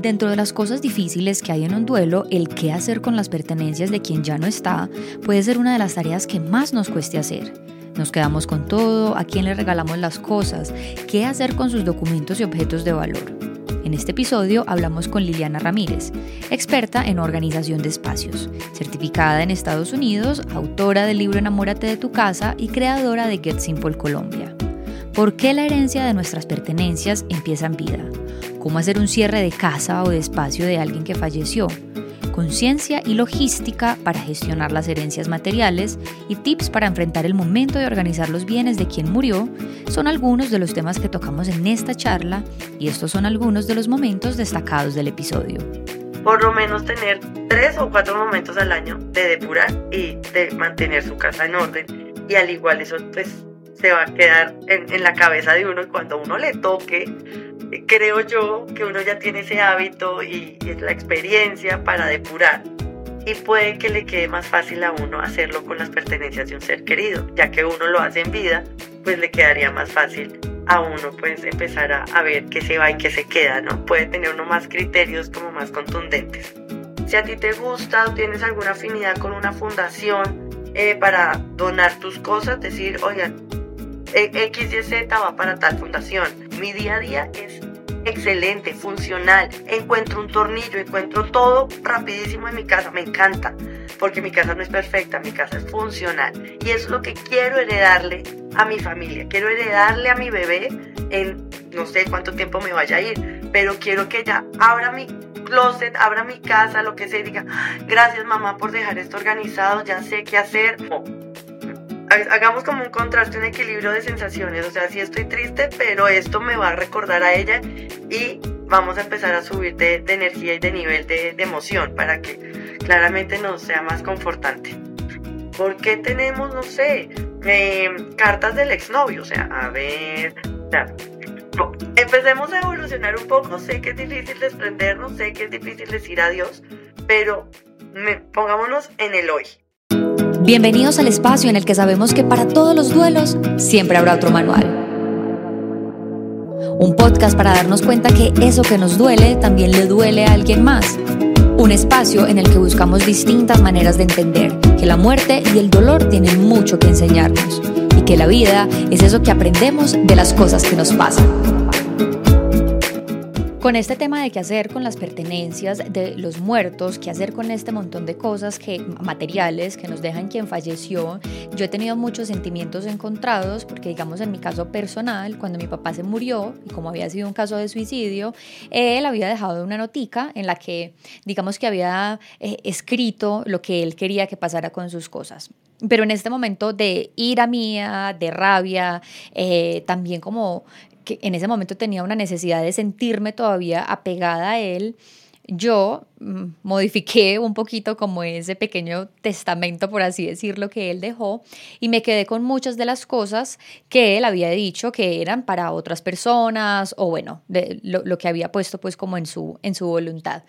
Dentro de las cosas difíciles que hay en un duelo, el qué hacer con las pertenencias de quien ya no está puede ser una de las tareas que más nos cueste hacer. Nos quedamos con todo, a quién le regalamos las cosas, qué hacer con sus documentos y objetos de valor. En este episodio hablamos con Liliana Ramírez, experta en organización de espacios, certificada en Estados Unidos, autora del libro Enamórate de tu casa y creadora de Get Simple Colombia. ¿Por qué la herencia de nuestras pertenencias empieza en vida? ¿Cómo hacer un cierre de casa o de espacio de alguien que falleció? Conciencia y logística para gestionar las herencias materiales y tips para enfrentar el momento de organizar los bienes de quien murió son algunos de los temas que tocamos en esta charla y estos son algunos de los momentos destacados del episodio por lo menos tener tres o cuatro momentos al año de depurar y de mantener su casa en orden. Y al igual eso pues se va a quedar en, la cabeza de uno y cuando uno le toque, creo yo que uno ya tiene ese hábito y, es la experiencia para depurar y puede que le quede más fácil a uno hacerlo con las pertenencias de un ser querido, ya que uno lo hace en vida, pues le quedaría más fácil a uno pues empezar a, a ver qué se va y qué se queda, ¿no? Puede tener uno más criterios como más contundentes. Si a ti te gusta o tienes alguna afinidad con una fundación eh, para donar tus cosas, decir, oigan, X, Y, Z va para tal fundación. Mi día a día es excelente, funcional. Encuentro un tornillo, encuentro todo rapidísimo en mi casa. Me encanta, porque mi casa no es perfecta, mi casa es funcional. Y es lo que quiero heredarle a mi familia. Quiero heredarle a mi bebé en no sé cuánto tiempo me vaya a ir, pero quiero que ella abra mi closet, abra mi casa, lo que sea, y diga, gracias mamá por dejar esto organizado, ya sé qué hacer hagamos como un contraste, un equilibrio de sensaciones. O sea, sí estoy triste, pero esto me va a recordar a ella y vamos a empezar a subir de, energía y de nivel de, emoción para que claramente nos sea más confortante. ¿Por qué tenemos, no sé, em, cartas del exnovio? O sea, a ver, empecemos a evolucionar un poco. Sé que es difícil desprendernos, sé que es difícil decir adiós, pero pongámonos en el hoy. Bienvenidos al espacio en el que sabemos que para todos los duelos siempre habrá otro manual. Un podcast para darnos cuenta que eso que nos duele también le duele a alguien más. Un espacio en el que buscamos distintas maneras de entender que la muerte y el dolor tienen mucho que enseñarnos y que la vida es eso que aprendemos de las cosas que nos pasan. Con este tema de qué hacer con las pertenencias de los muertos, qué hacer con este montón de cosas que, materiales que nos dejan quien falleció, yo he tenido muchos sentimientos encontrados porque digamos en mi caso personal, cuando mi papá se murió y como había sido un caso de suicidio, él había dejado una notica en la que digamos que había eh, escrito lo que él quería que pasara con sus cosas. Pero en este momento de ira mía, de rabia, eh, también como en ese momento tenía una necesidad de sentirme todavía apegada a él, yo mm, modifiqué un poquito como ese pequeño testamento, por así decirlo, que él dejó y me quedé con muchas de las cosas que él había dicho que eran para otras personas o bueno, de lo, que había puesto pues como en su, en su voluntad.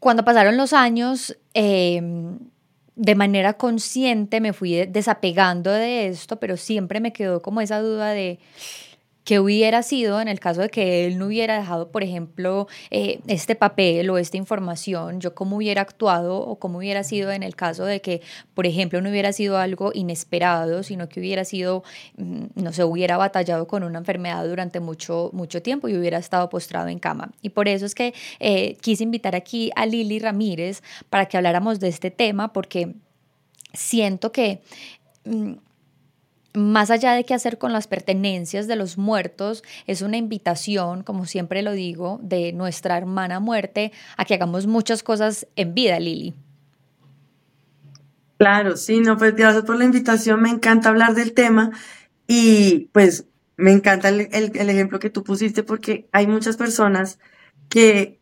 Cuando pasaron los años, em, de manera consciente me fui desapegando de esto, pero siempre me quedó como esa duda de ¿Qué hubiera sido en el caso de que él no hubiera dejado, por ejemplo, eh, este papel o esta información? ¿Yo cómo hubiera actuado o cómo hubiera sido en el caso de que, por ejemplo, no hubiera sido algo inesperado, sino que hubiera sido, mm, no sé, hubiera batallado con una enfermedad durante mucho, mucho tiempo y hubiera estado postrado en cama? Y por eso es que eh, quise invitar aquí a Lili Ramírez para que habláramos de este tema, porque siento que... Mm, más allá de qué hacer con las pertenencias de los muertos, es una invitación, como siempre lo digo, de nuestra hermana muerte a que hagamos muchas cosas en vida, Lili. Claro, sí, no, pues gracias por la invitación, me encanta hablar del tema y pues me encanta el, ejemplo que tú pusiste porque hay muchas personas que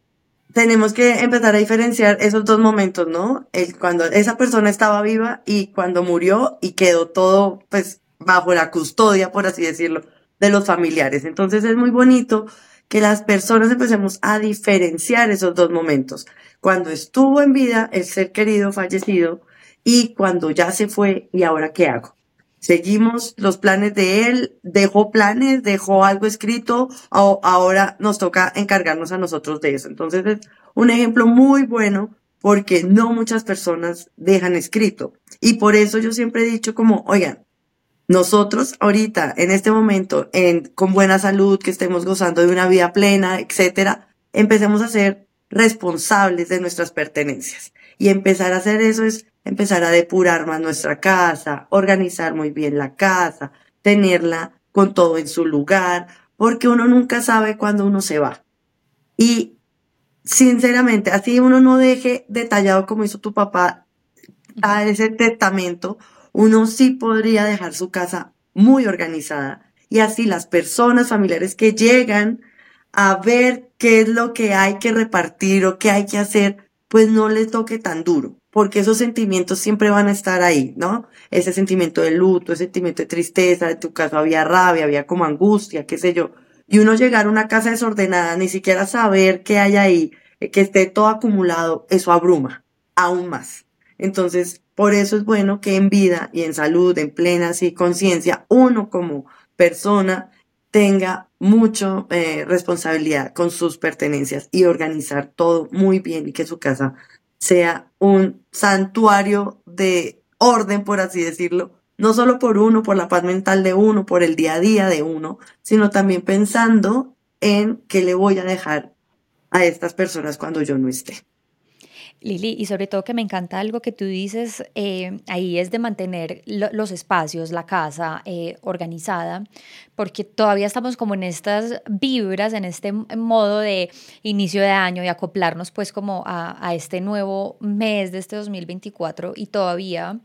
tenemos que empezar a diferenciar esos dos momentos, ¿no? El, cuando esa persona estaba viva y cuando murió y quedó todo, pues, bajo la custodia, por así decirlo, de los familiares. Entonces es muy bonito que las personas empecemos a diferenciar esos dos momentos. Cuando estuvo en vida el ser querido fallecido y cuando ya se fue y ahora qué hago. Seguimos los planes de él, dejó planes, dejó algo escrito, ahora nos toca encargarnos a nosotros de eso. Entonces es un ejemplo muy bueno porque no muchas personas dejan escrito. Y por eso yo siempre he dicho como, oigan, nosotros ahorita, en este momento, en, con buena salud, que estemos gozando de una vida plena, etcétera, empecemos a ser responsables de nuestras pertenencias. Y empezar a hacer eso es empezar a depurar más nuestra casa, organizar muy bien la casa, tenerla con todo en su lugar, porque uno nunca sabe cuándo uno se va. Y sinceramente, así uno no deje detallado como hizo tu papá a ese testamento, uno sí podría dejar su casa muy organizada y así las personas familiares que llegan a ver qué es lo que hay que repartir o qué hay que hacer, pues no les toque tan duro, porque esos sentimientos siempre van a estar ahí, ¿no? Ese sentimiento de luto, ese sentimiento de tristeza, en tu caso había rabia, había como angustia, qué sé yo. Y uno llegar a una casa desordenada, ni siquiera saber qué hay ahí, eh, que esté todo acumulado, eso abruma aún más. Entonces, por eso es bueno que en vida y en salud, en plena y conciencia, uno como persona tenga mucha eh, responsabilidad con sus pertenencias y organizar todo muy bien y que su casa sea un santuario de orden, por así decirlo, no solo por uno, por la paz mental de uno, por el día a día de uno, sino también pensando en qué le voy a dejar a estas personas cuando yo no esté. Lili, y sobre todo que me encanta algo que tú dices, eh, ahí es de mantener los espacios, la casa eh, organizada, porque todavía estamos como en estas vibras, en este modo de inicio de año y acoplarnos pues como a, a este nuevo mes de este 2024 y todavía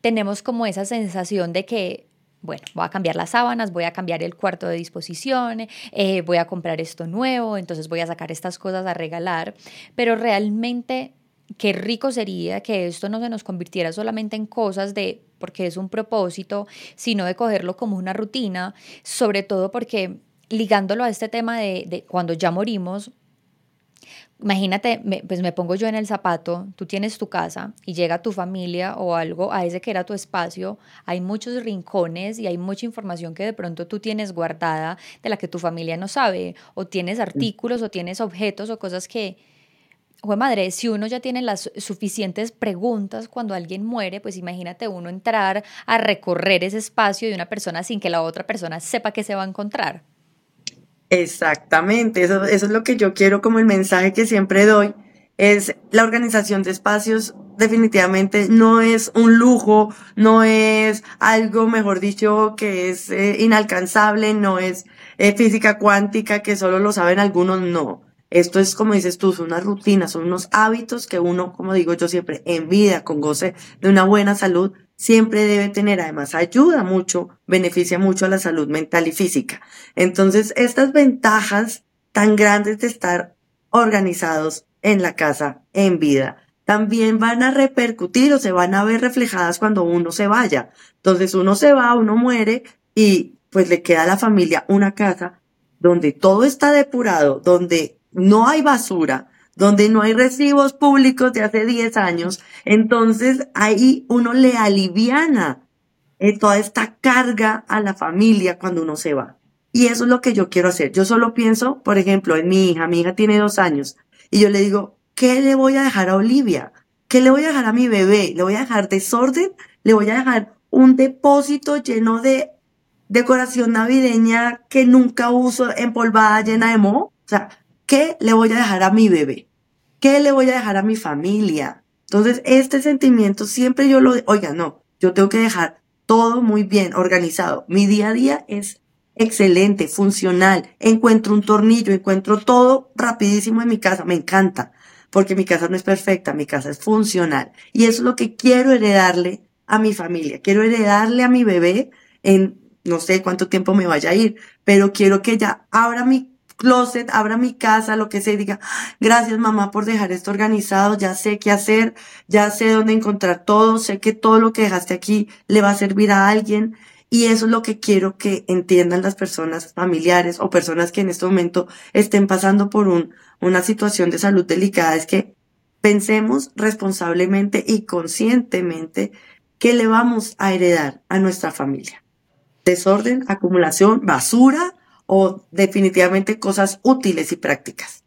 tenemos como esa sensación de que bueno, voy a cambiar las sábanas, voy a cambiar el cuarto de disposición, eh, voy a comprar esto nuevo, entonces voy a sacar estas cosas a regalar, pero realmente qué rico sería que esto no se nos convirtiera solamente en cosas de porque es un propósito, sino de cogerlo como una rutina, sobre todo porque ligándolo a este tema de, de cuando ya morimos, imagínate, pues me pongo yo en el zapato, tú tienes tu casa y llega tu familia o algo a ese que era tu espacio, hay muchos rincones y hay mucha información que de pronto tú tienes guardada de la que tu familia no sabe, o tienes artículos o tienes objetos o cosas que Jue madre, si uno ya tiene las suficientes preguntas cuando alguien muere, pues imagínate uno entrar a recorrer ese espacio de una persona sin que la otra persona sepa que se va a encontrar. Exactamente, eso, eso es lo que yo quiero como el mensaje que siempre doy, es la organización de espacios definitivamente no es un lujo, no es algo, mejor dicho, que es eh, inalcanzable, no es eh, física cuántica que solo lo saben algunos, no esto es, como dices tú, son unas rutinas, son unos hábitos que uno, como digo yo siempre, en vida, con goce de una buena salud, siempre debe tener. Además, ayuda mucho, beneficia mucho a la salud mental y física. Entonces, estas ventajas tan grandes de estar organizados en la casa, en vida, también van a repercutir o se van a ver reflejadas cuando uno se vaya. Entonces, uno se va, uno muere y pues le queda a la familia una casa donde todo está depurado, donde no hay basura, donde no hay recibos públicos de hace 10 años, entonces ahí uno le aliviana eh, toda esta carga a la familia cuando uno se va. Y eso es lo que yo quiero hacer. Yo solo pienso, por ejemplo, en mi hija. Mi hija tiene dos años y yo le digo, ¿qué le voy a dejar a Olivia? ¿Qué le voy a dejar a mi bebé? ¿Le voy a dejar desorden? ¿Le voy a dejar un depósito lleno de decoración navideña que nunca uso empolvada llena de moho? O sea, ¿Qué le voy a dejar a mi bebé? ¿Qué le voy a dejar a mi familia? Entonces, este sentimiento siempre yo lo, oiga, no, yo tengo que dejar todo muy bien organizado. Mi día a día es excelente, funcional. Encuentro un tornillo, encuentro todo rapidísimo en mi casa. Me encanta, porque mi casa no es perfecta, mi casa es funcional. Y eso es lo que quiero heredarle a mi familia. Quiero heredarle a mi bebé en no sé cuánto tiempo me vaya a ir, pero quiero que ella abra mi closet, abra mi casa, lo que sea, diga, gracias mamá por dejar esto organizado, ya sé qué hacer, ya sé dónde encontrar todo, sé que todo lo que dejaste aquí le va a servir a alguien. Y eso es lo que quiero que entiendan las personas familiares o personas que en este momento estén pasando por un, una situación de salud delicada, es que pensemos responsablemente y conscientemente ¿qué le vamos a heredar a nuestra familia? Desorden, acumulación, basura o definitivamente cosas útiles y prácticas.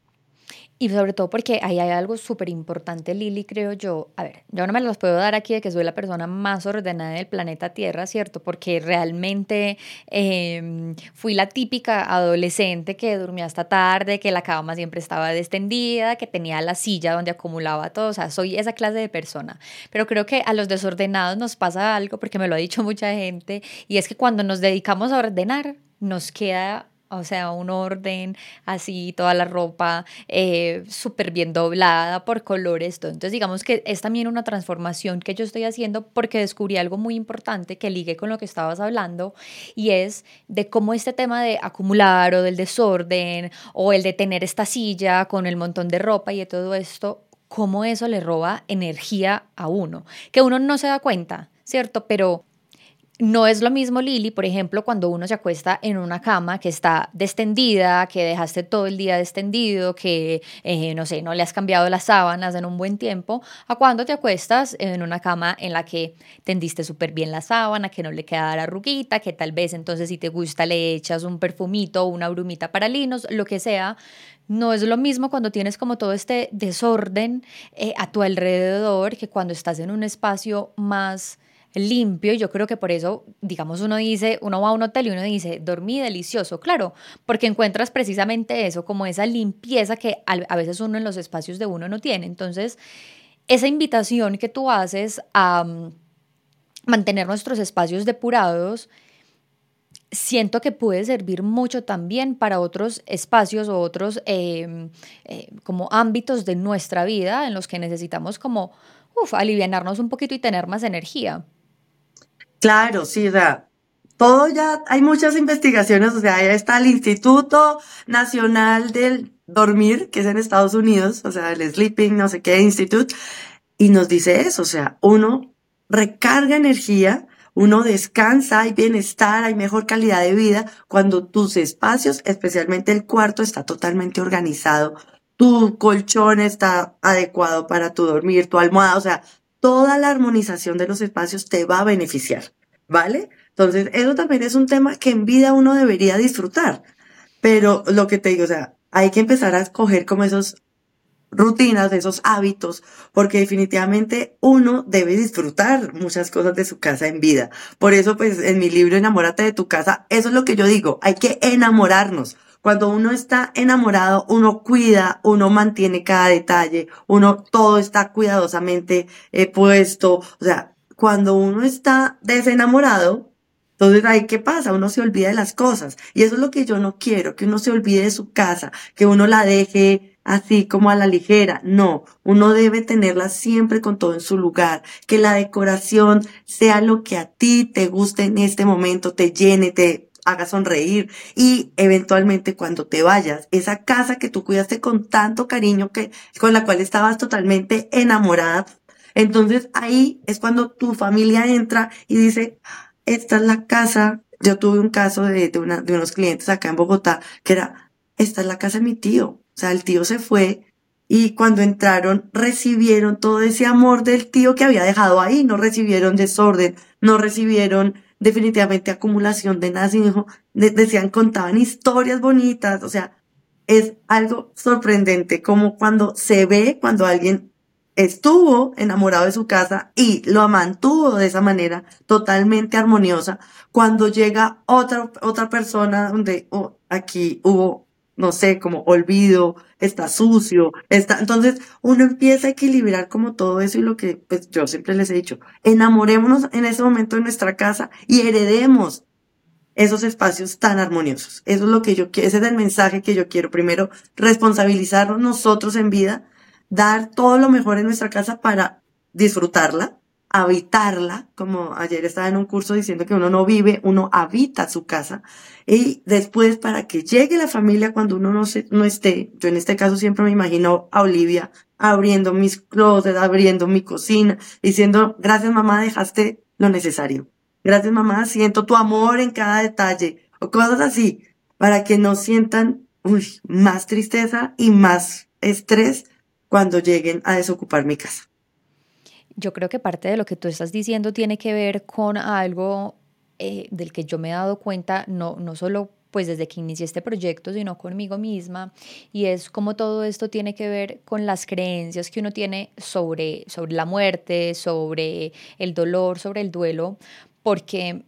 Y sobre todo porque ahí hay algo súper importante, Lili, creo yo. A ver, yo no me los puedo dar aquí de que soy la persona más ordenada del planeta Tierra, ¿cierto? Porque realmente em, fui la típica adolescente que dormía hasta tarde, que la cama siempre estaba destendida, que tenía la silla donde acumulaba todo. O sea, soy esa clase de persona. Pero creo que a los desordenados nos pasa algo, porque me lo ha dicho mucha gente, y es que cuando nos dedicamos a ordenar, nos queda o sea, un orden así, toda la ropa eh, súper bien doblada por colores. Todo. Entonces, digamos que es también una transformación que yo estoy haciendo porque descubrí algo muy importante que ligue con lo que estabas hablando y es de cómo este tema de acumular o del desorden o el de tener esta silla con el montón de ropa y de todo esto, cómo eso le roba energía a uno, que uno no se da cuenta, ¿cierto? Pero no es lo mismo, Lili, por ejemplo, cuando uno se acuesta en una cama que está destendida, que dejaste todo el día descendido, que, eh, no sé, no le has cambiado las sábanas en un buen tiempo, a cuando te acuestas en una cama en la que tendiste súper bien la sábana, que no le queda la ruguita, que tal vez entonces si te gusta le echas un perfumito o una brumita para linos, lo que sea. No es lo mismo cuando tienes como todo este desorden eh, a tu alrededor que cuando estás en un espacio más limpio. Yo creo que por eso, digamos, uno dice, uno va a un hotel y uno dice, dormí delicioso, claro, porque encuentras precisamente eso, como esa limpieza que a veces uno en los espacios de uno no tiene. Entonces, esa invitación que tú haces a mm, mantener nuestros espacios depurados, siento que puede servir mucho también para otros espacios o otros em, eh, como ámbitos de nuestra vida en los que necesitamos como alivianarnos un poquito y tener más energía. Claro, sí, o sea, todo ya, hay muchas investigaciones, o sea, ya está el Instituto Nacional del Dormir, que es en Estados Unidos, o sea, el Sleeping, no sé qué Institute, y nos dice eso, o sea, uno recarga energía, uno descansa, hay bienestar, hay mejor calidad de vida cuando tus espacios, especialmente el cuarto, está totalmente organizado, tu colchón está adecuado para tu dormir, tu almohada, o sea, toda la armonización de los espacios te va a beneficiar, ¿vale? Entonces, eso también es un tema que en vida uno debería disfrutar. Pero lo que te digo, o sea, hay que empezar a escoger como esos rutinas, esos hábitos, porque definitivamente uno debe disfrutar muchas cosas de su casa en vida. Por eso, pues, en mi libro Enamórate de tu casa, eso es lo que yo digo, hay que enamorarnos. Cuando uno está enamorado, uno cuida, uno mantiene cada detalle, uno todo está cuidadosamente eh, puesto. O sea, cuando uno está desenamorado, entonces ahí qué pasa, uno se olvida de las cosas. Y eso es lo que yo no quiero, que uno se olvide de su casa, que uno la deje así como a la ligera. No, uno debe tenerla siempre con todo en su lugar, que la decoración sea lo que a ti te guste en este momento, te llene, te haga sonreír y eventualmente cuando te vayas, esa casa que tú cuidaste con tanto cariño que con la cual estabas totalmente enamorada, entonces ahí es cuando tu familia entra y dice, esta es la casa. Yo tuve un caso de, de, una, de unos clientes acá en Bogotá que era, esta es la casa de mi tío. O sea, el tío se fue y cuando entraron recibieron todo ese amor del tío que había dejado ahí, no recibieron desorden, no recibieron definitivamente acumulación de nada, sino decían, contaban historias bonitas, o sea, es algo sorprendente como cuando se ve, cuando alguien estuvo enamorado de su casa y lo mantuvo de esa manera totalmente armoniosa, cuando llega otra, otra persona donde oh, aquí hubo no sé, como olvido, está sucio, está, entonces uno empieza a equilibrar como todo eso y lo que pues yo siempre les he dicho, enamorémonos en ese momento de nuestra casa y heredemos esos espacios tan armoniosos. Eso es lo que yo quiero, ese es el mensaje que yo quiero. Primero, responsabilizarnos nosotros en vida, dar todo lo mejor en nuestra casa para disfrutarla habitarla, como ayer estaba en un curso diciendo que uno no vive, uno habita su casa. Y después, para que llegue la familia cuando uno no, se, no esté, yo en este caso siempre me imagino a Olivia abriendo mis closets, abriendo mi cocina, diciendo, gracias mamá, dejaste lo necesario. Gracias mamá, siento tu amor en cada detalle, o cosas así, para que no sientan uy, más tristeza y más estrés cuando lleguen a desocupar mi casa. Yo creo que parte de lo que tú estás diciendo tiene que ver con algo eh, del que yo me he dado cuenta, no, no solo pues desde que inicié este proyecto, sino conmigo misma, y es como todo esto tiene que ver con las creencias que uno tiene sobre, sobre la muerte, sobre el dolor, sobre el duelo, porque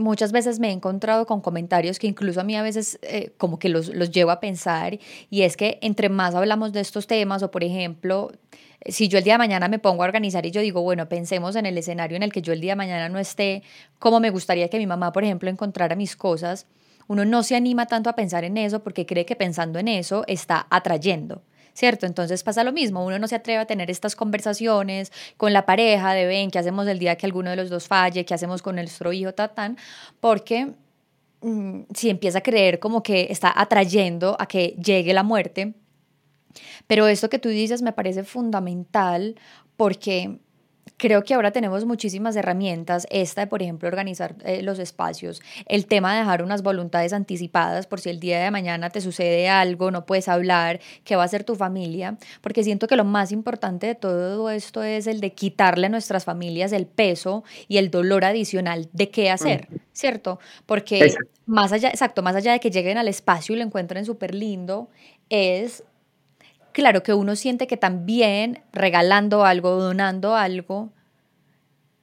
muchas veces me he encontrado con comentarios que incluso a mí a veces eh, como que los, los llevo a pensar, y es que entre más hablamos de estos temas, o por ejemplo, si yo el día de mañana me pongo a organizar y yo digo, bueno, pensemos en el escenario en el que yo el día de mañana no esté, cómo me gustaría que mi mamá, por ejemplo, encontrara mis cosas, uno no se anima tanto a pensar en eso porque cree que pensando en eso está atrayendo. ¿Cierto? Entonces pasa lo mismo, uno no se atreve a tener estas conversaciones con la pareja de ven, ¿qué hacemos el día que alguno de los dos falle? ¿Qué hacemos con nuestro hijo? Tatán, porque mm, si empieza a creer como que está atrayendo a que llegue la muerte. Pero esto que tú dices me parece fundamental porque Creo que ahora tenemos muchísimas herramientas, esta de, por ejemplo, organizar eh, los espacios, el tema de dejar unas voluntades anticipadas por si el día de mañana te sucede algo, no puedes hablar, qué va a hacer tu familia, porque siento que lo más importante de todo esto es el de quitarle a nuestras familias el peso y el dolor adicional de qué hacer, ¿cierto? Porque más allá, exacto, más allá de que lleguen al espacio y lo encuentren súper lindo, es claro que uno siente que también regalando algo, donando algo,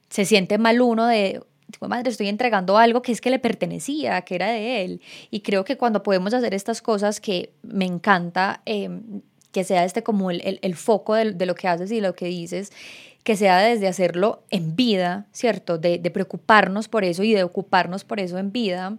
se siente mal uno de, madre, estoy entregando algo que es que le pertenecía, que era de él. Y creo que cuando podemos hacer estas cosas que me encanta, em, que sea este como el, el, foco de, de, lo que haces y lo que dices, que sea desde hacerlo en vida, ¿cierto? De, de preocuparnos por eso y de ocuparnos por eso en vida.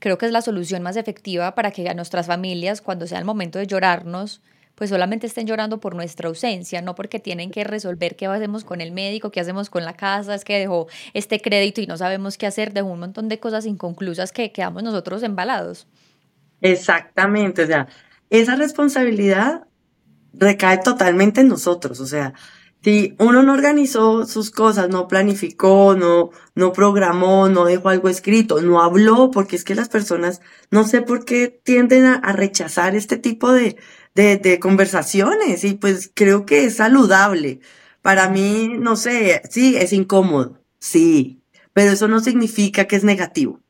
Creo que es la solución más efectiva para que a nuestras familias, cuando sea el momento de llorarnos, pues solamente estén llorando por nuestra ausencia, no porque tienen que resolver qué hacemos con el médico, qué hacemos con la casa, es que dejó este crédito y no sabemos qué hacer, dejó un montón de cosas inconclusas que quedamos nosotros embalados. Exactamente, o sea, esa responsabilidad recae totalmente en nosotros, o sea, si uno no organizó sus cosas, no planificó, no, no programó, no dejó algo escrito, no habló, porque es que las personas, no sé por qué tienden a rechazar este tipo de, de, de conversaciones y pues creo que es saludable. Para mí, no sé, sí, es incómodo, sí, pero eso no significa que es negativo,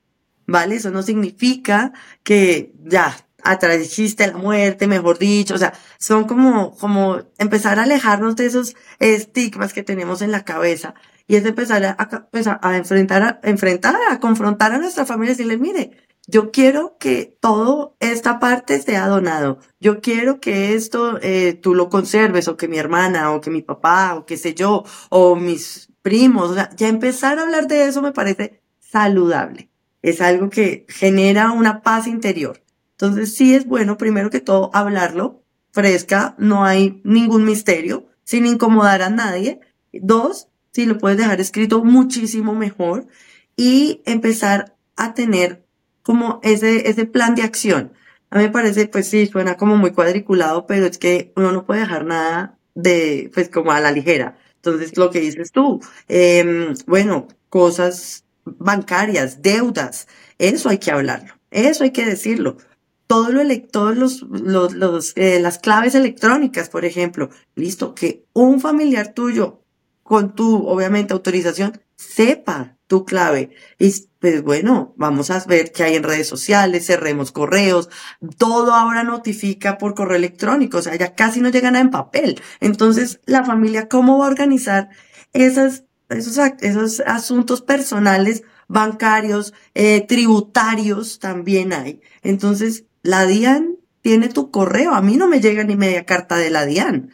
¿vale? Eso no significa que ya atrajiste la muerte, mejor dicho, o sea, son como, como empezar a alejarnos de esos estigmas que tenemos en la cabeza y es empezar a, pues, a, a enfrentar, a enfrentar, a confrontar a nuestra familia y decirle, mire, yo quiero que todo esta parte sea donado. Yo quiero que esto eh, tú lo conserves o que mi hermana o que mi papá o qué sé yo o mis primos. O sea, ya empezar a hablar de eso me parece saludable. Es algo que genera una paz interior. Entonces sí es bueno primero que todo hablarlo fresca, no hay ningún misterio, sin incomodar a nadie. Dos, si lo puedes dejar escrito muchísimo mejor y empezar a tener como ese, ese plan de acción. A mí me parece, pues sí, suena como muy cuadriculado, pero es que uno no puede dejar nada de, pues como a la ligera. Entonces, lo que dices tú, eh, bueno, cosas bancarias, deudas, eso hay que hablarlo, eso hay que decirlo. Todo lo todos los, los, los eh, las claves electrónicas, por ejemplo, listo, que un familiar tuyo, con tu, obviamente, autorización, sepa tu clave. Y pues bueno, vamos a ver qué hay en redes sociales, cerremos correos, todo ahora notifica por correo electrónico, o sea, ya casi no llega nada en papel. Entonces, la familia, ¿cómo va a organizar esos, esos asuntos personales, bancarios, eh, tributarios también hay? Entonces, la DIAN tiene tu correo, a mí no me llega ni media carta de la DIAN,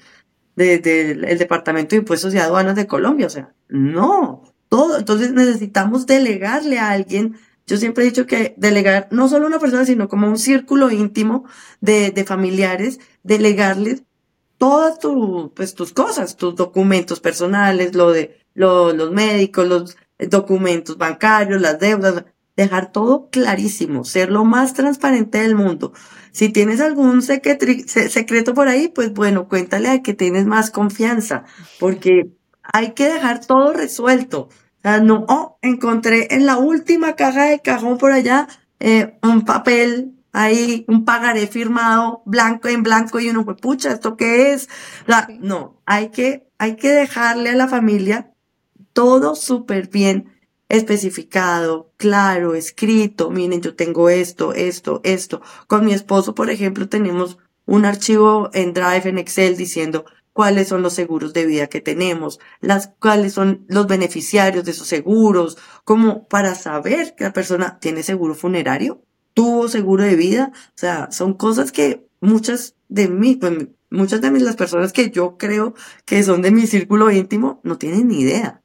del de, Departamento de Impuestos y Aduanas de Colombia, o sea, no, todo. Entonces necesitamos delegarle a alguien. Yo siempre he dicho que delegar no solo a una persona, sino como un círculo íntimo de, de familiares, delegarles todas tu, pues, tus cosas, tus documentos personales, lo de lo, los médicos, los documentos bancarios, las deudas, dejar todo clarísimo, ser lo más transparente del mundo. Si tienes algún secreto por ahí, pues bueno, cuéntale a que tienes más confianza, porque hay que dejar todo resuelto. O sea, no, oh, encontré en la última caja de cajón por allá eh, un papel ahí, un pagaré firmado blanco en blanco y uno, pues pucha, ¿esto qué es? no, hay que hay que dejarle a la familia todo súper bien especificado, claro, escrito. Miren, yo tengo esto, esto, esto. Con mi esposo, por ejemplo, tenemos un archivo en Drive, en Excel, diciendo cuáles son los seguros de vida que tenemos, las, cuáles son los beneficiarios de esos seguros, como para saber que la persona tiene seguro funerario, tuvo seguro de vida. O sea, son cosas que muchas de mí, pues, muchas de las personas que yo creo que son de mi círculo íntimo no tienen ni idea.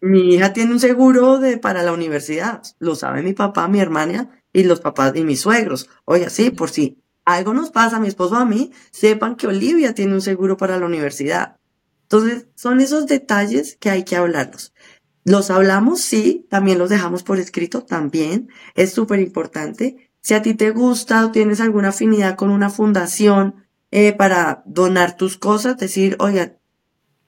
mi hija tiene un seguro de, para la universidad, lo sabe mi papá, mi hermana y los papás y mis suegros. Oiga, sí, por si algo nos pasa a mi esposo a mí, sepan que Olivia tiene un seguro para la universidad. Entonces, son esos detalles que hay que hablarlos. Los hablamos, sí, también los dejamos por escrito, también. Es súper importante. Si a ti te gusta o tienes alguna afinidad con una fundación eh, para donar tus cosas, decir, oye,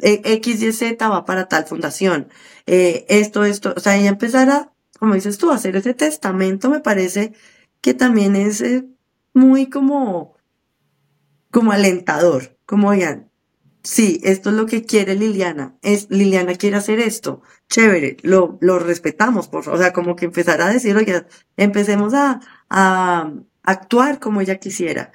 e, X, Y, Z va para tal fundación. Eh, esto, esto, o sea, y empezar a, como dices tú, hacer ese testamento me parece que también es eh, muy como, como alentador, como oigan, sí, esto es lo que quiere Liliana, es, Liliana quiere hacer esto, chévere, lo, lo respetamos, por o sea, como que empezar a decir, oiga, empecemos a, a actuar como ella quisiera,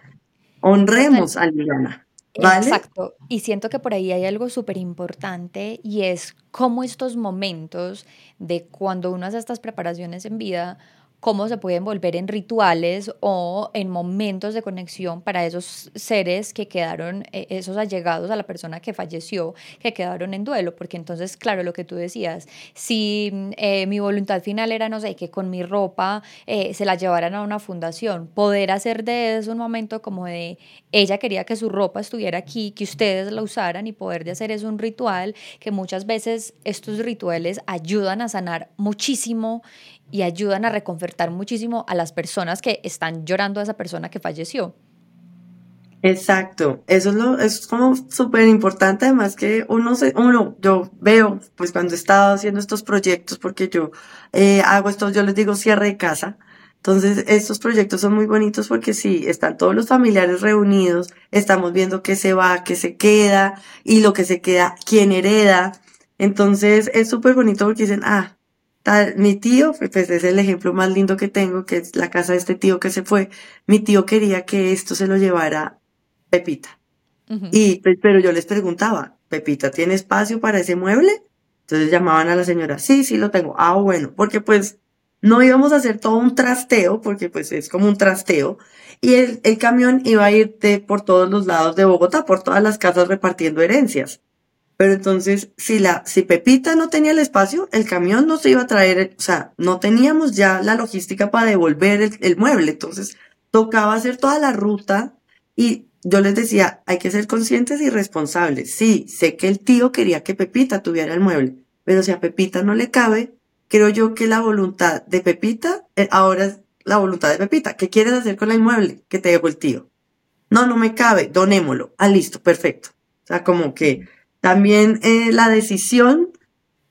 honremos a Liliana. ¿Vale? Exacto. Y siento que por ahí hay algo súper importante y es cómo estos momentos de cuando uno hace estas preparaciones en vida, cómo se pueden volver en rituales o en momentos de conexión para esos seres que quedaron, eh, esos allegados a la persona que falleció, que quedaron en duelo, porque entonces, claro, lo que tú decías, si eh, mi voluntad final era, no sé, que con mi ropa eh, se la llevaran a una fundación, poder hacer de eso un momento como de, ella quería que su ropa estuviera aquí, que ustedes la usaran y poder de hacer eso un ritual, que muchas veces estos rituales ayudan a sanar muchísimo y ayudan a reconfortar muchísimo a las personas que están llorando a esa persona que falleció. Exacto, eso es lo, es como súper importante, además que uno se, uno, yo veo, pues cuando he estado haciendo estos proyectos, porque yo eh, hago estos, yo les digo cierre de casa, entonces estos proyectos son muy bonitos porque sí, están todos los familiares reunidos, estamos viendo qué se va, qué se queda, y lo que se queda, quién hereda, entonces es súper bonito porque dicen, ah, mi tío, pues es el ejemplo más lindo que tengo, que es la casa de este tío que se fue. Mi tío quería que esto se lo llevara Pepita. Y, pues, pero yo les preguntaba, Pepita, ¿tiene espacio para ese mueble? Entonces llamaban a la señora, sí, sí lo tengo. Ah, bueno, porque pues no íbamos a hacer todo un trasteo, porque pues es como un trasteo, y el, el camión iba a ir por todos los lados de Bogotá, por todas las casas repartiendo herencias. Pero entonces, si la, si Pepita no tenía el espacio, el camión no se iba a traer, o sea, no teníamos ya la logística para devolver el, mueble. Entonces, tocaba hacer toda la ruta y yo les decía, hay que ser conscientes y responsables. Sí, sé que el tío quería que Pepita tuviera el mueble, pero si a Pepita no le cabe, creo yo que la voluntad de Pepita, eh, ahora es la voluntad de Pepita. ¿Qué quieres hacer con el mueble que te dejó el tío? No, no me cabe, donémoslo. Ah, listo, perfecto. O sea, como que también eh, la decisión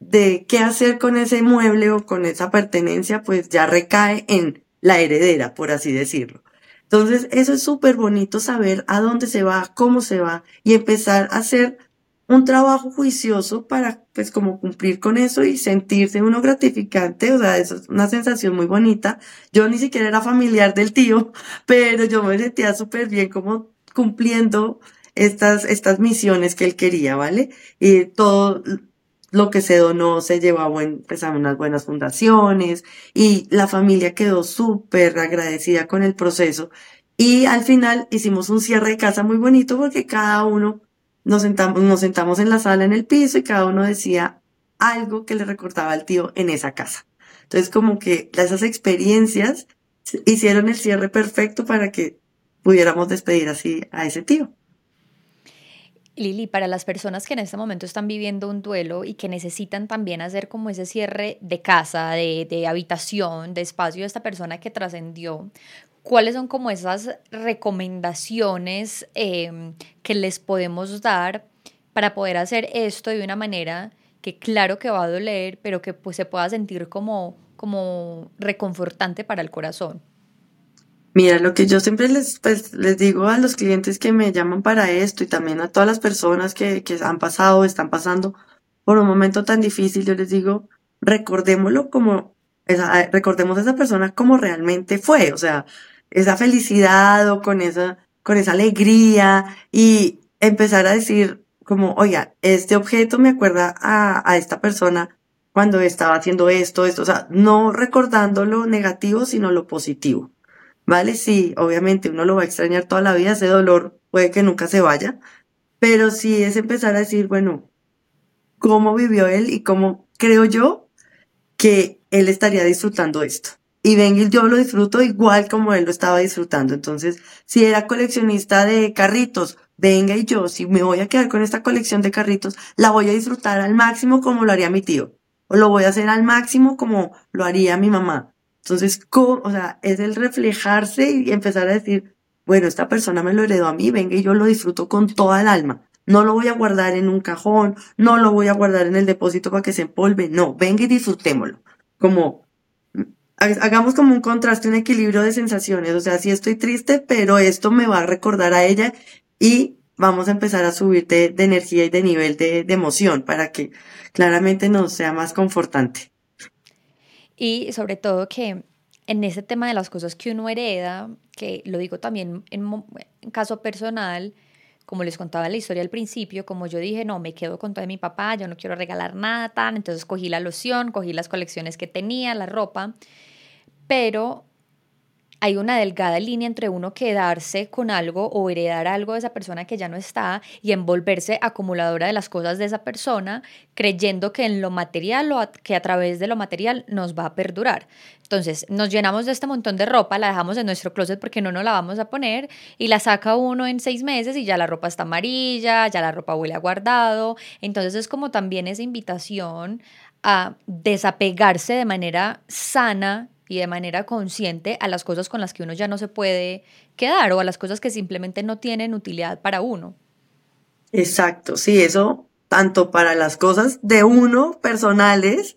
de qué hacer con ese mueble o con esa pertenencia, pues ya recae en la heredera, por así decirlo. Entonces, eso es súper bonito saber a dónde se va, cómo se va y empezar a hacer un trabajo juicioso para, pues, como cumplir con eso y sentirse uno gratificante. O sea, eso es una sensación muy bonita. Yo ni siquiera era familiar del tío, pero yo me sentía súper bien como cumpliendo estas, estas misiones que él quería, ¿vale? Y todo lo que se donó se llevó a, buen, pues unas buenas fundaciones y la familia quedó súper agradecida con el proceso. Y al final hicimos un cierre de casa muy bonito porque cada uno nos sentamos, nos sentamos en la sala en el piso y cada uno decía algo que le recordaba al tío en esa casa. Entonces como que esas experiencias hicieron el cierre perfecto para que pudiéramos despedir así a ese tío. Lili, para las personas que en este momento están viviendo un duelo y que necesitan también hacer como ese cierre de casa, de, habitación, de espacio de esta persona que trascendió, ¿cuáles son como esas recomendaciones em, que les podemos dar para poder hacer esto de una manera que claro que va a doler, pero que pues se pueda sentir como, como reconfortante para el corazón? Mira, lo que yo siempre les, pues, les digo a los clientes que me llaman para esto y también a todas las personas que, que han pasado, están pasando por un momento tan difícil, yo les digo, recordémoslo como, esa, recordemos a esa persona como realmente fue, o sea, esa felicidad o con esa, con esa alegría y empezar a decir como, oiga, este objeto me acuerda a, a esta persona cuando estaba haciendo esto, esto, o sea, no recordando lo negativo, sino lo positivo. ¿Vale? Sí, obviamente uno lo va a extrañar toda la vida, ese dolor puede que nunca se vaya, pero sí es empezar a decir, bueno, ¿cómo vivió él y cómo creo yo que él estaría disfrutando esto? Y venga, yo lo disfruto igual como él lo estaba disfrutando. Entonces, si era coleccionista de carritos, venga y yo, si me voy a quedar con esta colección de carritos, la voy a disfrutar al máximo como lo haría mi tío. O lo voy a hacer al máximo como lo haría mi mamá. Entonces, o sea, es el reflejarse y empezar a decir, bueno, esta persona me lo heredó a mí, venga y yo lo disfruto con toda el alma. No lo voy a guardar en un cajón, no lo voy a guardar en el depósito para que se empolve, no, venga y disfrutémoslo. Como, hagamos como un contraste, un equilibrio de sensaciones, o sea, sí estoy triste, pero esto me va a recordar a ella y vamos a empezar a subir de, energía y de nivel de, de emoción para que claramente nos sea más confortante. Y sobre todo que en ese tema de las cosas que uno hereda, que lo digo también en, caso personal, como les contaba la historia al principio, como yo dije, no, me quedo con todo de mi papá, yo no quiero regalar nada tan, entonces cogí la loción, cogí las colecciones que tenía, la ropa, pero hay una delgada línea entre uno quedarse con algo o heredar algo de esa persona que ya no está y envolverse acumuladora de las cosas de esa persona, creyendo que en lo material o que a través de lo material nos va a perdurar. Entonces, nos llenamos de este montón de ropa, la dejamos en nuestro closet porque no nos la vamos a poner y la saca uno en seis meses y ya la ropa está amarilla, ya la ropa huele a guardado. Entonces, es como también esa invitación a desapegarse de manera sana y de manera consciente a las cosas con las que uno ya no se puede quedar o a las cosas que simplemente no tienen utilidad para uno. Exacto, sí, eso tanto para las cosas de uno personales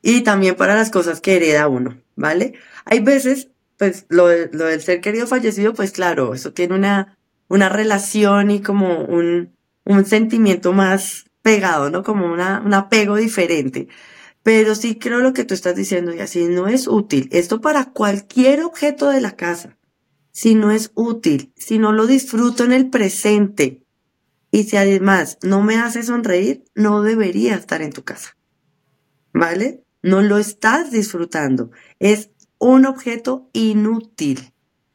y también para las cosas que hereda uno, ¿vale? Hay veces, pues lo, lo del ser querido fallecido, pues claro, eso tiene una, una relación y como un, un sentimiento más pegado, ¿no? Como una, un apego diferente. Pero sí creo lo que tú estás diciendo y así no es útil. Esto para cualquier objeto de la casa. Si no es útil, si no lo disfruto en el presente y si además no me hace sonreír, no debería estar en tu casa. ¿Vale? No lo estás disfrutando. Es un objeto inútil.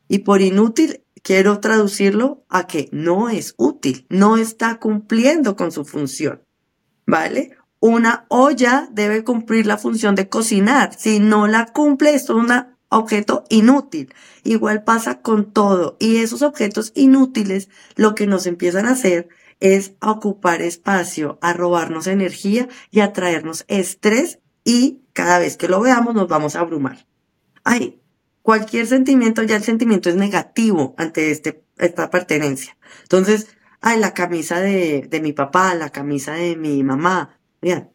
Y por inútil quiero traducirlo a que no es útil, no está cumpliendo con su función. ¿Vale? Una olla debe cumplir la función de cocinar. Si no la cumple, es un objeto inútil. Igual pasa con todo. Y esos objetos inútiles lo que nos empiezan a hacer es a ocupar espacio, a robarnos energía y a traernos estrés y cada vez que lo veamos nos vamos a abrumar. Ay, cualquier sentimiento, ya el sentimiento es negativo ante este, esta pertenencia. Entonces, ay, la camisa de, de mi papá, la camisa de mi mamá, Bien,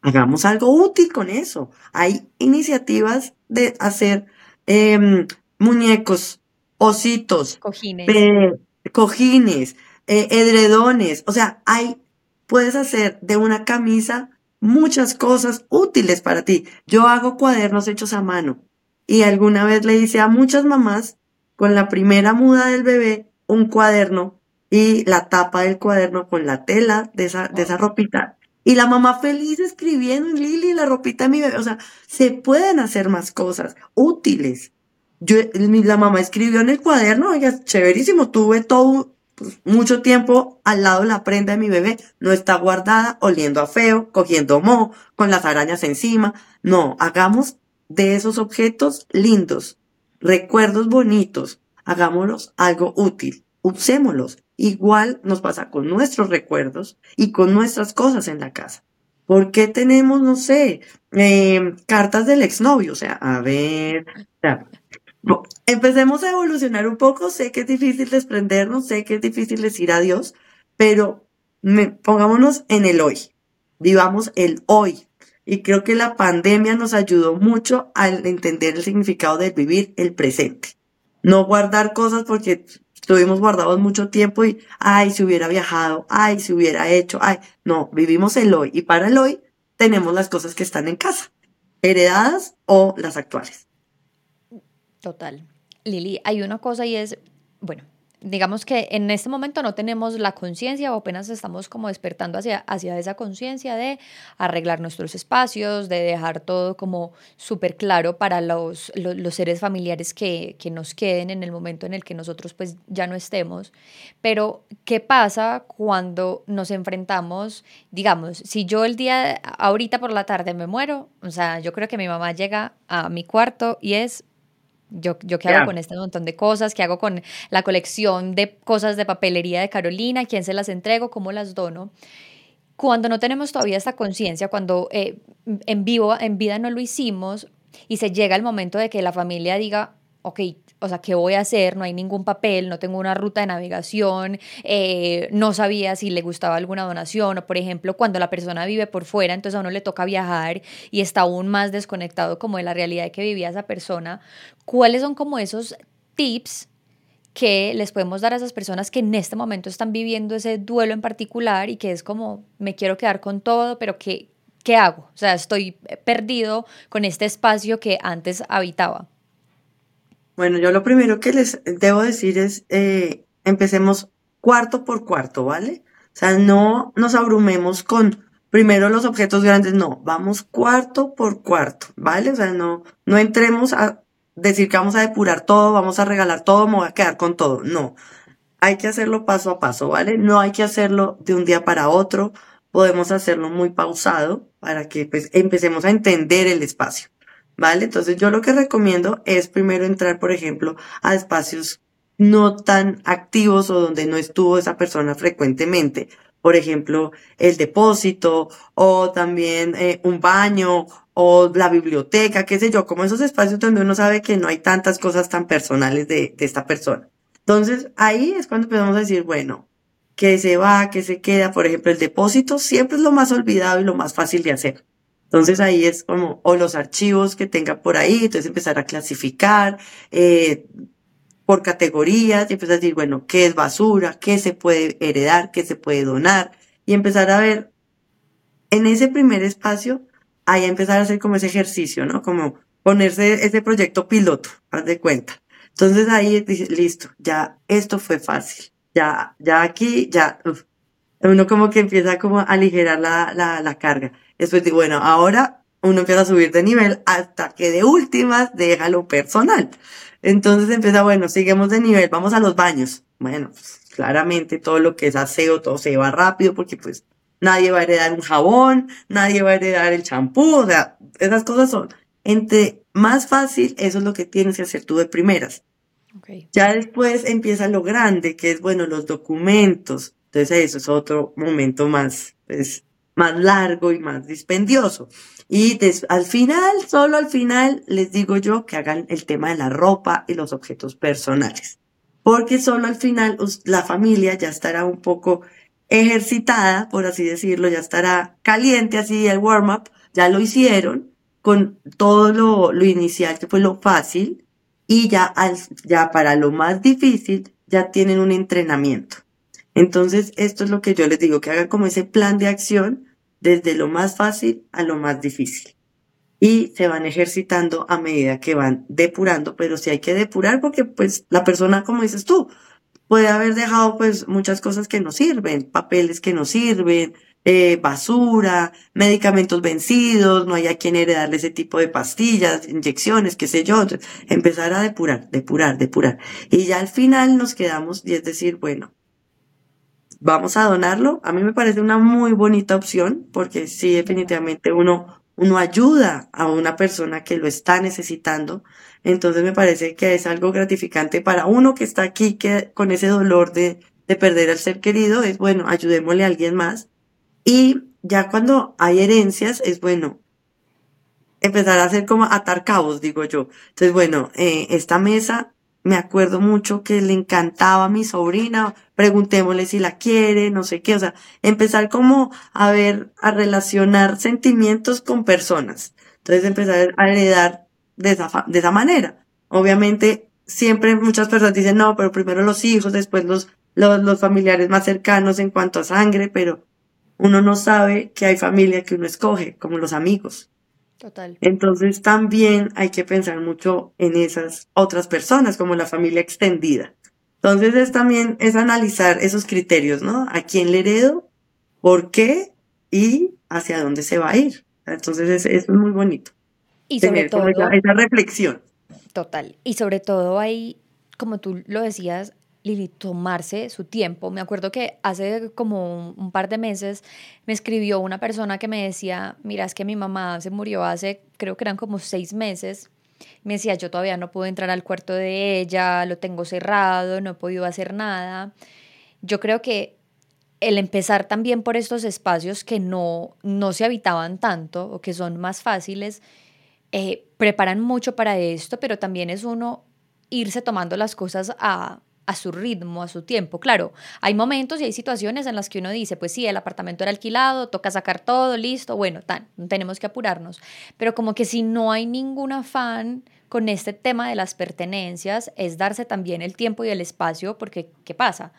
hagamos algo útil con eso. Hay iniciativas de hacer em, muñecos, ositos, cojines, cojines eh, edredones. O sea, hay, puedes hacer de una camisa muchas cosas útiles para ti. Yo hago cuadernos hechos a mano y alguna vez le hice a muchas mamás con la primera muda del bebé un cuaderno y la tapa del cuaderno con la tela de esa, de esa ropita y la mamá feliz escribiendo en Lili la ropita de mi bebé. O sea, se pueden hacer más cosas útiles. Yo, la mamá escribió en el cuaderno, oiga, chéverísimo, tuve todo pues, mucho tiempo al lado de la prenda de mi bebé. No está guardada, oliendo a feo, cogiendo moho, con las arañas encima. No, hagamos de esos objetos lindos, recuerdos bonitos, hagámoslos algo útil, usémoslos Igual nos pasa con nuestros recuerdos y con nuestras cosas en la casa. ¿Por qué tenemos, no sé, em, cartas del exnovio? O sea, a ver, empecemos a evolucionar un poco. Sé que es difícil desprendernos, sé que es difícil decir adiós, pero pongámonos en el hoy. Vivamos el hoy. Y creo que la pandemia nos ayudó mucho a entender el significado de vivir el presente. No guardar cosas porque estuvimos guardados mucho tiempo y, ay, si hubiera viajado, ay, si hubiera hecho, ay, no, vivimos el hoy y para el hoy tenemos las cosas que están en casa, heredadas o las actuales. Total. Lili, hay una cosa y es, bueno, digamos que en este momento no tenemos la conciencia o apenas estamos como despertando hacia, hacia esa conciencia de arreglar nuestros espacios, de dejar todo como súper claro para los, los, seres familiares que, que, nos queden en el momento en el que nosotros pues ya no estemos. Pero, ¿qué pasa cuando nos enfrentamos, digamos, si yo el día, ahorita por la tarde me muero, o sea, yo creo que mi mamá llega a mi cuarto y es yo, yo qué hago con este montón de cosas, qué hago con la colección de cosas de papelería de Carolina, quién se las entrego, cómo las dono. Cuando no tenemos todavía esta conciencia, cuando eh, en vivo, en vida no lo hicimos y se llega el momento de que la familia diga, ok, o sea, ¿qué voy a hacer? No hay ningún papel, no tengo una ruta de navegación, eh, no sabía si le gustaba alguna donación, o por ejemplo, cuando la persona vive por fuera, entonces a uno le toca viajar y está aún más desconectado como de la realidad que vivía esa persona. ¿Cuáles son como esos tips que les podemos dar a esas personas que en este momento están viviendo ese duelo en particular y que es como, me quiero quedar con todo, pero ¿qué, qué hago? O sea, estoy perdido con este espacio que antes habitaba. Bueno, yo lo primero que les debo decir es, eh, empecemos cuarto por cuarto, ¿vale? O sea, no nos abrumemos con primero los objetos grandes, no, vamos cuarto por cuarto, ¿vale? O sea, no, no entremos a decir que vamos a depurar todo, vamos a regalar todo, me voy a quedar con todo, no. Hay que hacerlo paso a paso, ¿vale? No hay que hacerlo de un día para otro, podemos hacerlo muy pausado para que pues empecemos a entender el espacio. ¿Vale? Entonces yo lo que recomiendo es primero entrar, por ejemplo, a espacios no tan activos o donde no estuvo esa persona frecuentemente. Por ejemplo, el depósito o también eh, un baño o la biblioteca, qué sé yo, como esos espacios donde uno sabe que no hay tantas cosas tan personales de, de esta persona. Entonces ahí es cuando podemos decir, bueno, que se va, que se queda. Por ejemplo, el depósito siempre es lo más olvidado y lo más fácil de hacer. Entonces ahí es como, o los archivos que tenga por ahí, entonces empezar a clasificar eh, por categorías y empezar a decir, bueno, qué es basura, qué se puede heredar, qué se puede donar y empezar a ver en ese primer espacio, ahí empezar a hacer como ese ejercicio, ¿no? Como ponerse ese proyecto piloto, haz de cuenta. Entonces ahí dice, listo, ya esto fue fácil, ya, ya aquí, ya, uno como que empieza como a aligerar la, la, la carga. Después digo, bueno, ahora uno empieza a subir de nivel hasta que de últimas deja lo personal. Entonces empieza, bueno, seguimos de nivel, vamos a los baños. Bueno, pues, claramente todo lo que es aseo, todo se va rápido porque pues nadie va a heredar un jabón, nadie va a heredar el champú, o sea, esas cosas son, entre más fácil, eso es lo que tienes que hacer tú de primeras. Okay. Ya después empieza lo grande, que es, bueno, los documentos. Entonces eso es otro momento más, pues, más largo y más dispendioso. Y al final, solo al final, les digo yo que hagan el tema de la ropa y los objetos personales. Porque solo al final la familia ya estará un poco ejercitada, por así decirlo, ya estará caliente así el warm-up, ya lo hicieron con todo lo, lo inicial que fue lo fácil y ya, al, ya para lo más difícil ya tienen un entrenamiento. Entonces, esto es lo que yo les digo, que hagan como ese plan de acción desde lo más fácil a lo más difícil. Y se van ejercitando a medida que van depurando, pero sí hay que depurar porque pues la persona, como dices tú, puede haber dejado pues muchas cosas que no sirven, papeles que no sirven, eh, basura, medicamentos vencidos, no hay a quien heredarle ese tipo de pastillas, inyecciones, qué sé yo. empezar a depurar, depurar, depurar. Y ya al final nos quedamos, y es decir, bueno, vamos a donarlo, a mí me parece una muy bonita opción porque sí, definitivamente uno, uno ayuda a una persona que lo está necesitando. Entonces me parece que es algo gratificante para uno que está aquí que, con ese dolor de, de perder al ser querido. Es bueno, ayudémosle a alguien más. Y ya cuando hay herencias, es bueno empezar a hacer como atar cabos, digo yo. Entonces, bueno, eh, esta mesa me acuerdo mucho que le encantaba a mi sobrina, preguntémosle si la quiere, no sé qué, o sea, empezar como a ver, a relacionar sentimientos con personas. Entonces empezar a heredar de esa, de esa manera. Obviamente siempre muchas personas dicen, no, pero primero los hijos, después los, los, los familiares más cercanos en cuanto a sangre, pero uno no sabe que hay familia que uno escoge, como los amigos. Total. Entonces también hay que pensar mucho en esas otras personas, como la familia extendida. Entonces es también, es analizar esos criterios, ¿no? ¿A quién le heredo? ¿Por qué? Y hacia dónde se va a ir. Entonces es, es muy bonito. Y sobre todo... Esa, esa reflexión. Total. Y sobre todo hay, como tú lo decías, Lili, tomarse su tiempo. Me acuerdo que hace como un, par de meses me escribió una persona que me decía, mira, es que mi mamá se murió hace, creo que eran como seis meses. Me decía, yo todavía no puedo entrar al cuarto de ella, lo tengo cerrado, no he podido hacer nada. Yo creo que el empezar también por estos espacios que no, no se habitaban tanto o que son más fáciles, eh, preparan mucho para esto, pero también es uno irse tomando las cosas a, a su ritmo, a su tiempo. Claro, hay momentos y hay situaciones en las que uno dice, pues sí, el apartamento era alquilado, toca sacar todo, listo, bueno, tan, tenemos que apurarnos. Pero como que si no hay ningún afán con este tema de las pertenencias, es darse también el tiempo y el espacio, porque ¿qué pasa?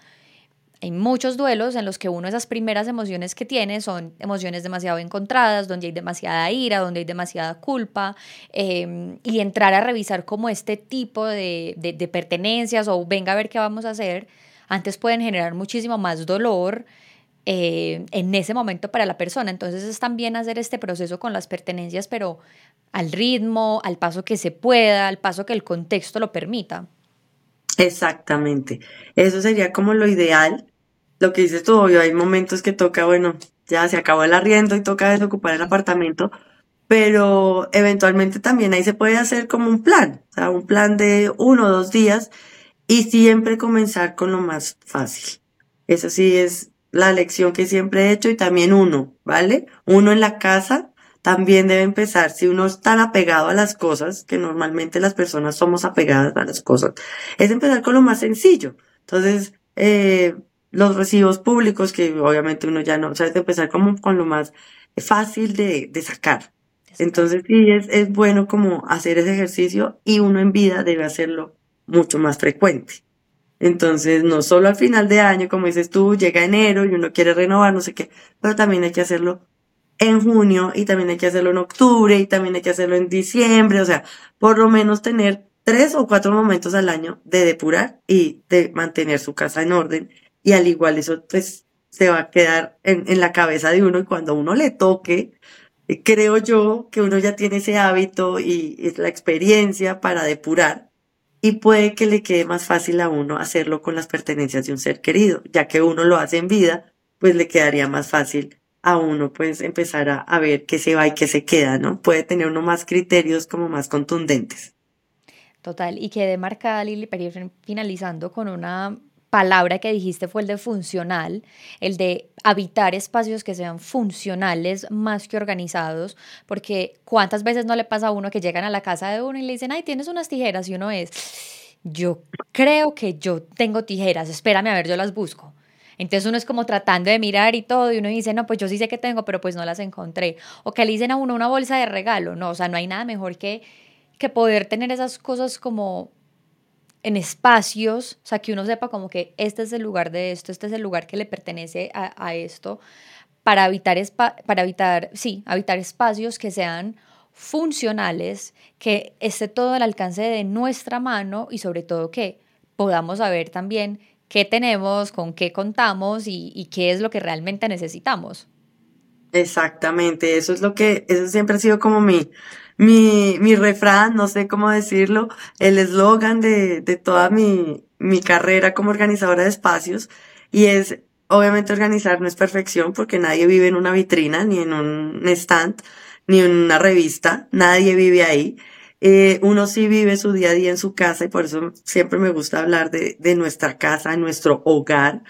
Hay muchos duelos en los que uno esas primeras emociones que tiene son emociones demasiado encontradas, donde hay demasiada ira, donde hay demasiada culpa, em, y entrar a revisar como este tipo de, de, pertenencias o venga a ver qué vamos a hacer, antes pueden generar muchísimo más dolor. Eh, en ese momento para la persona. Entonces es también hacer este proceso con las pertenencias, pero al ritmo, al paso que se pueda, al paso que el contexto lo permita. Exactamente. Eso sería como lo ideal, lo que dices tú, obvio, hay momentos que toca, bueno, ya se acabó el arriendo y toca desocupar el apartamento, pero eventualmente también ahí se puede hacer como un plan, o sea, un plan de uno o dos días y siempre comenzar con lo más fácil. Eso sí es la lección que siempre he hecho y también uno, ¿vale? Uno en la casa también debe empezar, si uno es tan apegado a las cosas, que normalmente las personas somos apegadas a las cosas, es empezar con lo más sencillo. Entonces, eh, los recibos públicos, que obviamente uno ya no, o sea, es empezar como con lo más fácil de, de sacar. Entonces sí, es, es bueno como hacer ese ejercicio y uno en vida debe hacerlo mucho más frecuente. Entonces, no solo al final de año, como dices tú, llega enero y uno quiere renovar, no sé qué, pero también hay que hacerlo en junio y también hay que hacerlo en octubre y también hay que hacerlo en diciembre, o sea, por lo menos tener tres o cuatro momentos al año de depurar y de mantener su casa en orden y al igual eso pues se va a quedar en, en la cabeza de uno y cuando uno le toque, eh, creo yo que uno ya tiene ese hábito y, es la experiencia para depurar y puede que le quede más fácil a uno hacerlo con las pertenencias de un ser querido, ya que uno lo hace en vida, pues le quedaría más fácil a uno pues empezar a, ver qué se va y qué se queda, ¿no? Puede tener uno más criterios como más contundentes. Total, y quede marcada Lili, finalizando con una palabra que dijiste fue el de funcional, el de habitar espacios que sean funcionales más que organizados, porque cuántas veces no le pasa a uno que llegan a la casa de uno y le dicen, ay, tienes unas tijeras y uno es, yo creo que yo tengo tijeras, espérame a ver, yo las busco. Entonces uno es como tratando de mirar y todo, y uno dice, no, pues yo sí sé que tengo, pero pues no las encontré. O que le dicen a uno una bolsa de regalo, no, o sea, no hay nada mejor que, que poder tener esas cosas como en espacios, o sea, que uno sepa como que este es el lugar de esto, este es el lugar que le pertenece a, esto, para habitar, para habitar, sí, habitar espacios que sean funcionales, que esté todo al alcance de nuestra mano y sobre todo que podamos saber también qué tenemos, con qué contamos y, y qué es lo que realmente necesitamos. Exactamente, eso es lo que, eso siempre ha sido como mi, mi, mi refrán, no sé cómo decirlo, el eslogan de, de toda mi, mi carrera como organizadora de espacios y es, obviamente organizar no es perfección porque nadie vive en una vitrina, ni en un stand, ni en una revista, nadie vive ahí. Eh, uno sí vive su día a día en su casa y por eso siempre me gusta hablar de, de nuestra casa, de nuestro hogar,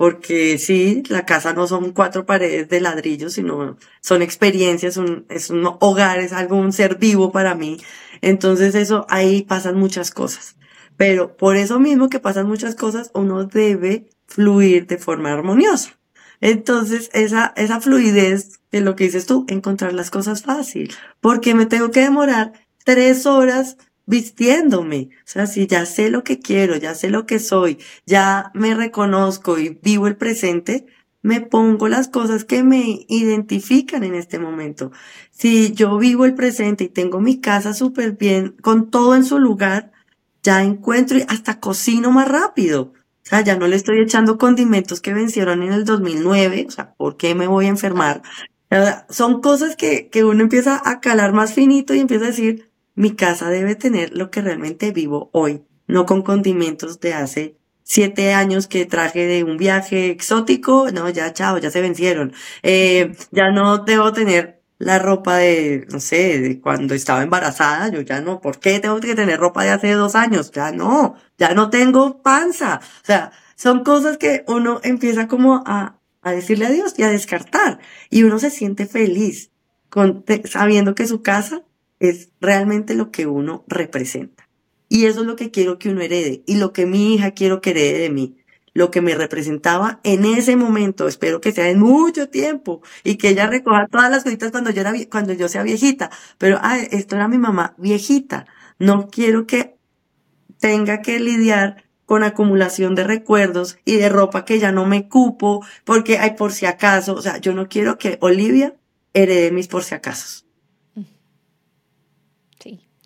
porque sí, la casa no son cuatro paredes de ladrillo, sino son experiencias, es un hogar, es algo, un ser vivo para mí. Entonces eso, ahí pasan muchas cosas. Pero por eso mismo que pasan muchas cosas, uno debe fluir de forma armoniosa. Entonces, esa, esa fluidez de lo que dices tú, encontrar las cosas fácil. Porque me tengo que demorar tres horas vistiéndome. O sea, si ya sé lo que quiero, ya sé lo que soy, ya me reconozco y vivo el presente, me pongo las cosas que me identifican en este momento. Si yo vivo el presente y tengo mi casa súper bien, con todo en su lugar, ya encuentro y hasta cocino más rápido. O sea, ya no le estoy echando condimentos que vencieron en el 2009. O sea, ¿por qué me voy a enfermar? Son cosas que, que uno empieza a calar más finito y empieza a decir, mi casa debe tener lo que realmente vivo hoy, no con condimentos de hace siete años que traje de un viaje exótico, no, ya chao, ya se vencieron. Eh, ya no debo tener la ropa de, no sé, de cuando estaba embarazada, yo ya no, ¿por qué tengo que tener ropa de hace dos años? Ya no, ya no tengo panza. O sea, son cosas que uno empieza como a, a decirle adiós y a descartar. Y uno se siente feliz con, sabiendo que su casa es realmente lo que uno representa. Y eso es lo que quiero que uno herede y lo que mi hija quiero que herede de mí. Lo que me representaba en ese momento, espero que sea en mucho tiempo y que ella recoja todas las cositas cuando yo era, cuando yo sea viejita. Pero, ah, esto era mi mamá viejita. No quiero que tenga que lidiar con acumulación de recuerdos y de ropa que ya no me cupo porque hay por si acaso. O sea, yo no quiero que Olivia herede mis por si acaso.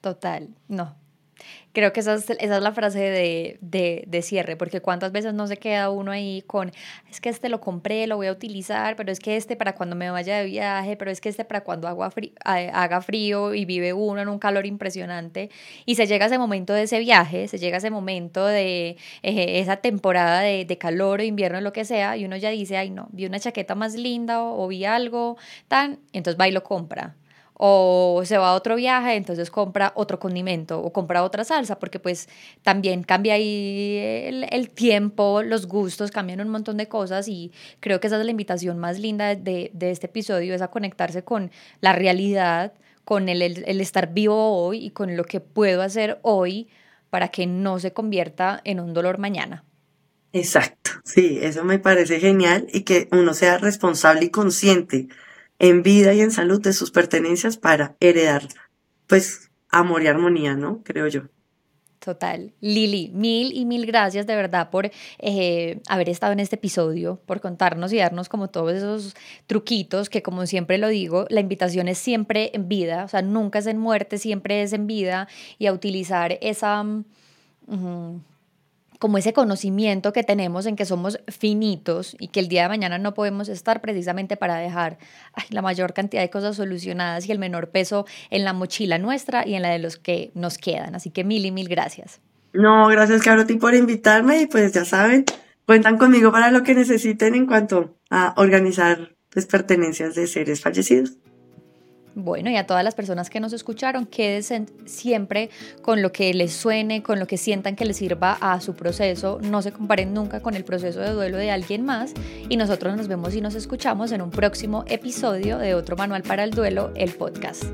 Total. No, Creo que esa es, la frase de, de, cierre, porque cuántas veces no se queda uno ahí con, es que este lo compré, lo voy a utilizar, pero es que este para cuando me vaya de viaje, pero es que este para cuando haga frío, haga frío y vive uno en un calor impresionante. Y se llega ese momento de ese viaje, se llega ese momento de eh, esa temporada de, de, calor o invierno, lo que sea, y uno ya dice, ay no, vi una chaqueta más linda o, o vi algo tan, entonces va y lo compra o se va a otro viaje, entonces compra otro condimento o compra otra salsa, porque pues también cambia ahí el, tiempo, los gustos, cambian un montón de cosas y creo que esa es la invitación más linda de, de este episodio, es a conectarse con la realidad, con el, el estar vivo hoy y con lo que puedo hacer hoy para que no se convierta en un dolor mañana. Exacto, sí, eso me parece genial y que uno sea responsable y consciente en vida y en salud de sus pertenencias para heredar, pues, amor y armonía, ¿no? Creo yo. Total. Lili, mil y mil gracias de verdad por eh, haber estado en este episodio, por contarnos y darnos como todos esos truquitos que como siempre lo digo, la invitación es siempre en vida, o sea, nunca es en muerte, siempre es en vida y a utilizar esa... Mm, como ese conocimiento que tenemos en que somos finitos y que el día de mañana no podemos estar precisamente para dejar la mayor cantidad de cosas solucionadas y el menor peso en la mochila nuestra y en la de los que nos quedan. Así que mil y mil gracias. No, gracias Caroti por invitarme y pues ya saben, cuentan conmigo para lo que necesiten en cuanto a organizar pues, pertenencias de seres fallecidos. Bueno, y a todas las personas que nos escucharon, quédense siempre con lo que les suene, con lo que sientan que les sirva a su proceso. No se comparen nunca con el proceso de duelo de alguien más. Y nosotros nos vemos y nos escuchamos en un próximo episodio de otro Manual para el Duelo, el podcast.